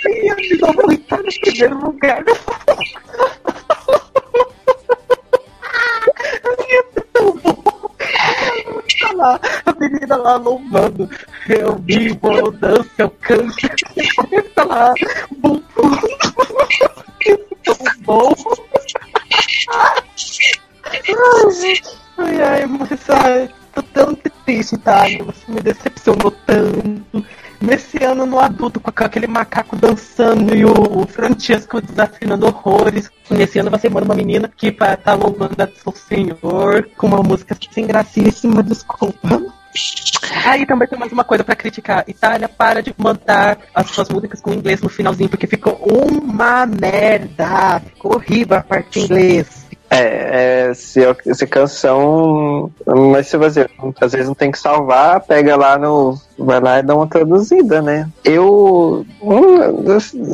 Eu ia me dar uma no primeiro lugar. Tá lá, a menina lá louvando. Eu vivo, eu danço, eu canto. Tá lá, bum, bum bom. ai, ai, mas ai, tô tão triste, tá? Você me decepcionou tanto. Nesse ano no adulto, com aquele macaco dançando e o Francesco desafinando horrores. Nesse ano vai ser uma menina que tá louvando a seu senhor com uma música sem gracíssima, desculpa. Aí também tem mais uma coisa para criticar. Itália, para de mandar as suas músicas com inglês no finalzinho, porque ficou uma merda. Ficou horrível a parte em inglês. É, é se, se canção. Mas se você às vezes não tem que salvar, pega lá no. Vai lá e dá uma traduzida, né? Eu. Hum,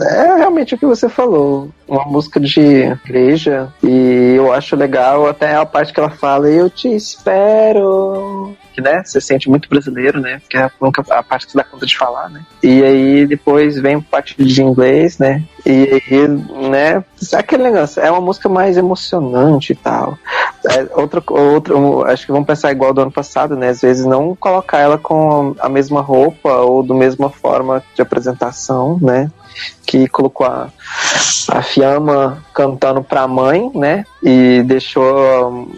é realmente o que você falou. Uma música de igreja. E eu acho legal até a parte que ela fala, eu te espero que, né, você sente muito brasileiro, né, que é a, a parte que você dá conta de falar, né, e aí depois vem parte de inglês, né, e aí, né, aquele negócio, é uma música mais emocionante e tal. É, outra, outra, acho que vamos pensar igual do ano passado, né, às vezes não colocar ela com a mesma roupa ou da mesma forma de apresentação, né, que colocou a, a Fiamma cantando pra mãe, né? E deixou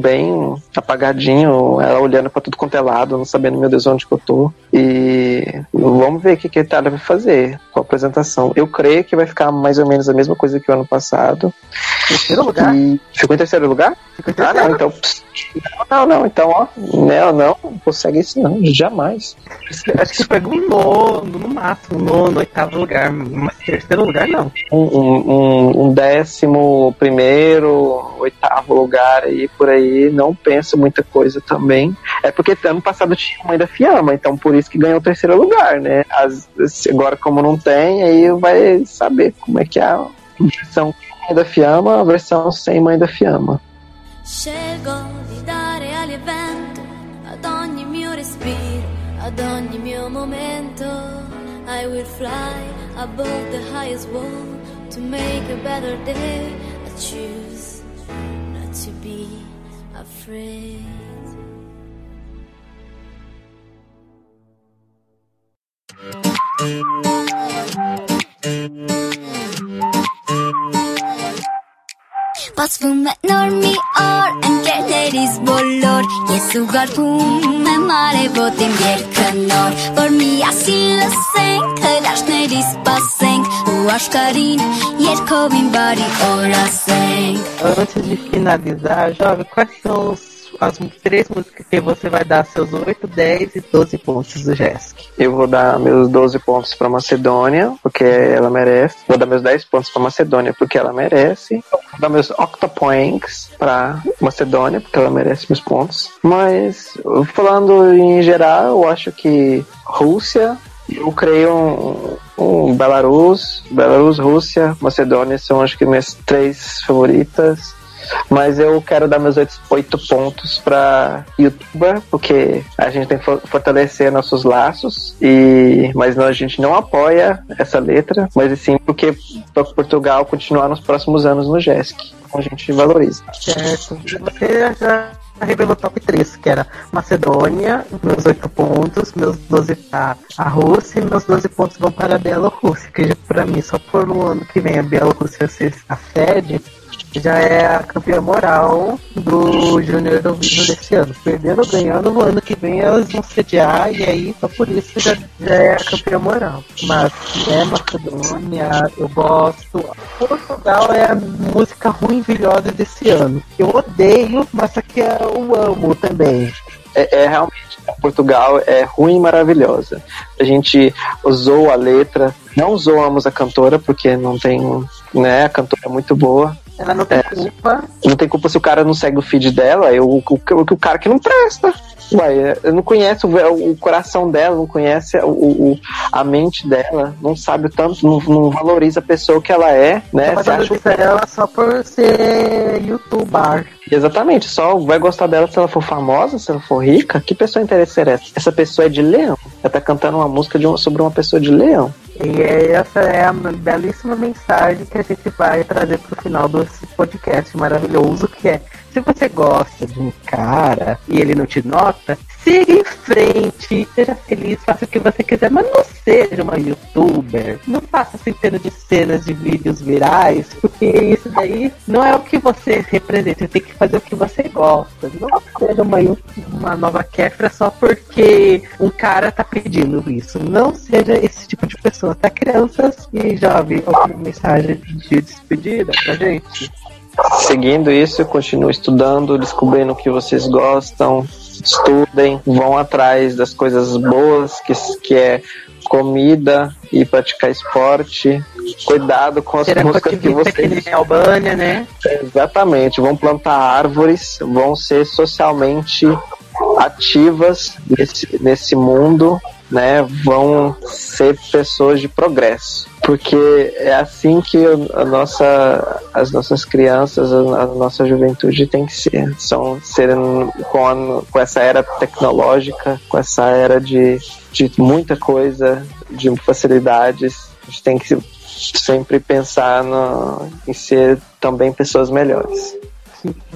bem apagadinho, ela olhando para tudo quanto é lado, não sabendo, meu Deus, onde que eu tô. E vamos ver o que, que a Itália vai fazer com a apresentação. Eu creio que vai ficar mais ou menos a mesma coisa que o ano passado. Terceiro lugar? E... Ficou em terceiro lugar? Ficou em terceiro. Ah, não, então. Não, não, então, ó. Não, não, não consegue isso não, jamais. Acho que pegou um nono, no máximo, nono, oitavo lugar, mas terceiro lugar não. Um, um, um décimo primeiro, oitavo lugar aí, por aí, não penso muita coisa também. É porque ano passado tinha mãe da Fiamma, então por isso que ganhou o terceiro lugar, né? As, agora, como não tem, aí vai saber como é que é a versão mãe da Fiamma, a versão sem mãe da Fiamma. Scelgo di dare all'evento ad ogni mio respiro, ad ogni mio momento. I will fly above the highest wall to make a better day. I choose not to be afraid. But will not or and սիրտերից բոլոր Ես ուղարկում եմ արևոտ իմ երկը նոր Որ միասին լսենք, հրաշների սպասենք Ու աշխարին երկով իմ բարի օր ասենք Ուրոց է լիսկին ադիզա, ժավի կվասյուս as três músicas que você vai dar seus 8, 10 e 12 pontos do Jesk. Eu vou dar meus 12 pontos pra Macedônia, porque ela merece. Vou dar meus 10 pontos pra Macedônia, porque ela merece. Vou dar meus octopoints pra Macedônia, porque ela merece meus pontos. Mas, falando em geral, eu acho que Rússia, eu creio um, um Belarus, Belarus, Rússia, Macedônia são acho que minhas três favoritas. Mas eu quero dar meus oito pontos para youtuber, porque a gente tem que fortalecer nossos laços, e mas não, a gente não apoia essa letra, mas sim porque Portugal continuar nos próximos anos no GESC. Então a gente valoriza. Certo. Você já revelou top 3, que era Macedônia, meus 8 pontos, meus 12 para a Rússia e meus 12 pontos vão para a Bielorrússia, que para mim só por um ano que vem a Bielorrússia ser a sede, já é a campeã moral do Júnior do Vídeo desse ano. Perdendo ou ganhando, no ano que vem elas vão sediar e aí só por isso já, já é a campeã moral. Mas é Macedônia, eu gosto. Portugal é a música ruim vilhosa desse ano. Eu odeio, mas aqui eu amo também. É, é realmente Portugal é ruim e maravilhosa. A gente usou a letra, não usamos a cantora porque não tem, né, a cantora é muito boa, ela não tem é, culpa. Não tem culpa se o cara não segue o feed dela, eu, o, o, o cara que não presta. Não conhece o, o, coração dela, não conhece o, o, a mente dela, não sabe tanto, não, não valoriza a pessoa que ela é, né? Acha que ela só por ser youtuber. Exatamente, só vai gostar dela se ela for famosa, se ela for rica. Que pessoa interessante é essa? Essa pessoa é de leão. Ela tá cantando uma música de uma, sobre uma pessoa de leão. E essa é a belíssima mensagem que a gente vai trazer pro final desse podcast maravilhoso, que é se você gosta de um cara e ele não te nota, siga em frente, seja feliz, faça o que você quiser, mas não seja uma youtuber. Não faça centenas de cenas de vídeos virais, porque isso daí não é o que você representa. Você tem que fazer o que você gosta. Não seja uma, uma nova Kefra só porque um cara tá pedindo isso. Não seja esse tipo de pessoa, tá? Crianças e jovens, alguma mensagem de despedida pra gente? Seguindo isso, continue estudando, descobrindo o que vocês gostam, estudem, vão atrás das coisas boas, que, que é comida e praticar esporte. Cuidado com as Será músicas que vocês. Que Albânia, né? Exatamente. Vão plantar árvores, vão ser socialmente ativas nesse, nesse mundo né, vão ser pessoas de progresso. Porque é assim que a nossa, as nossas crianças, a, nossa juventude tem que ser. São serem com, a, com essa era tecnológica, com essa era de, de muita coisa, de facilidades. A gente tem que sempre pensar no, em ser também pessoas melhores.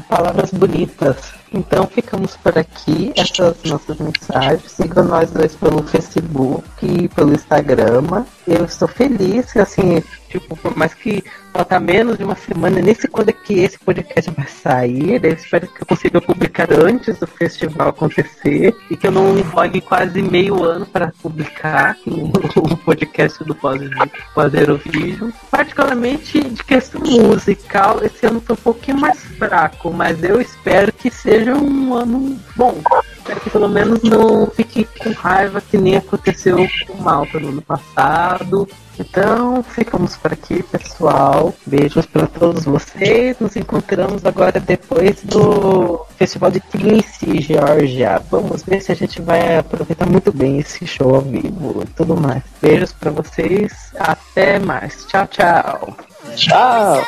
Palavras bonitas então ficamos por aqui. Essas nossas mensagens. Sigam nós dois pelo Facebook e pelo Instagram. Eu estou feliz, assim, tipo, por mais que falta menos de uma semana, nem sei quando é que esse podcast vai sair. Eu espero que eu consiga publicar antes do festival acontecer e que eu não enrogue quase meio ano para publicar o *laughs* podcast do Pós-Eurovision. Particularmente de questão musical, esse ano foi um pouquinho mais fraco, mas eu espero que seja um ano bom. Espero que pelo menos não fique com raiva que nem aconteceu com o Malta no ano passado. Então, ficamos por aqui, pessoal. Beijos para todos vocês. Nos encontramos agora depois do Festival de Tbilisi, Georgia. Vamos ver se a gente vai aproveitar muito bem esse show ao vivo e tudo mais. Beijos para vocês. Até mais. Tchau, tchau. Tchau.